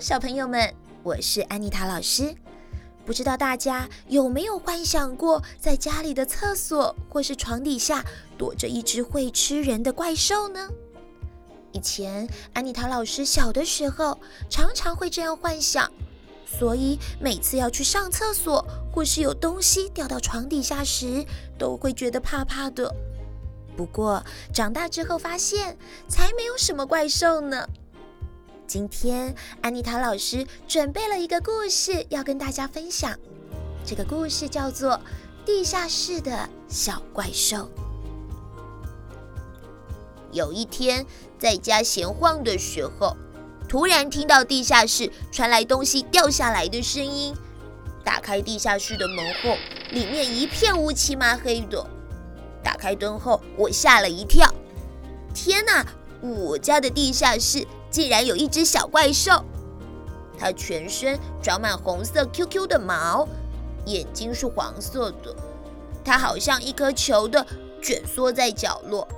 小朋友们，我是安妮塔老师。不知道大家有没有幻想过，在家里的厕所或是床底下躲着一只会吃人的怪兽呢？以前安妮塔老师小的时候，常常会这样幻想，所以每次要去上厕所，或是有东西掉到床底下时，都会觉得怕怕的。不过长大之后发现，才没有什么怪兽呢。今天安妮塔老师准备了一个故事要跟大家分享，这个故事叫做《地下室的小怪兽》。有一天在家闲晃的时候，突然听到地下室传来东西掉下来的声音。打开地下室的门后，里面一片乌漆麻黑的。打开灯后，我吓了一跳。天哪！我家的地下室。竟然有一只小怪兽，它全身长满红色 QQ 的毛，眼睛是黄色的，它好像一颗球的卷缩在角落，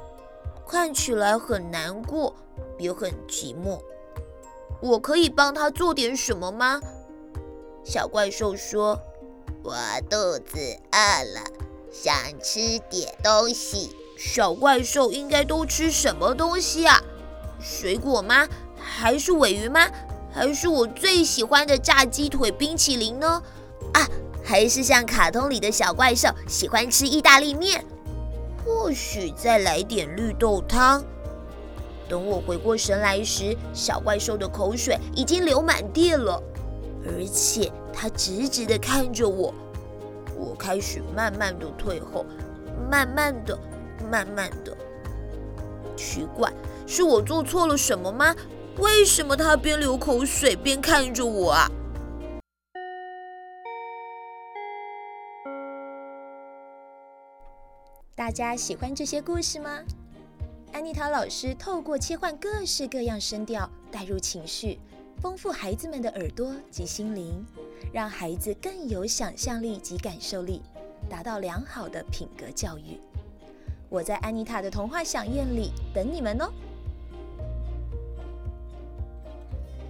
看起来很难过，也很寂寞。我可以帮它做点什么吗？小怪兽说：“我肚子饿了，想吃点东西。”小怪兽应该都吃什么东西啊？水果吗？还是尾鱼吗？还是我最喜欢的炸鸡腿冰淇淋呢？啊，还是像卡通里的小怪兽喜欢吃意大利面？或许再来点绿豆汤。等我回过神来时，小怪兽的口水已经流满地了，而且它直直地看着我。我开始慢慢地退后，慢慢的，慢慢的。奇怪。是我做错了什么吗？为什么他边流口水边看着我啊？大家喜欢这些故事吗？安妮塔老师透过切换各式各样声调，带入情绪，丰富孩子们的耳朵及心灵，让孩子更有想象力及感受力，达到良好的品格教育。我在安妮塔的童话饗宴里等你们哦。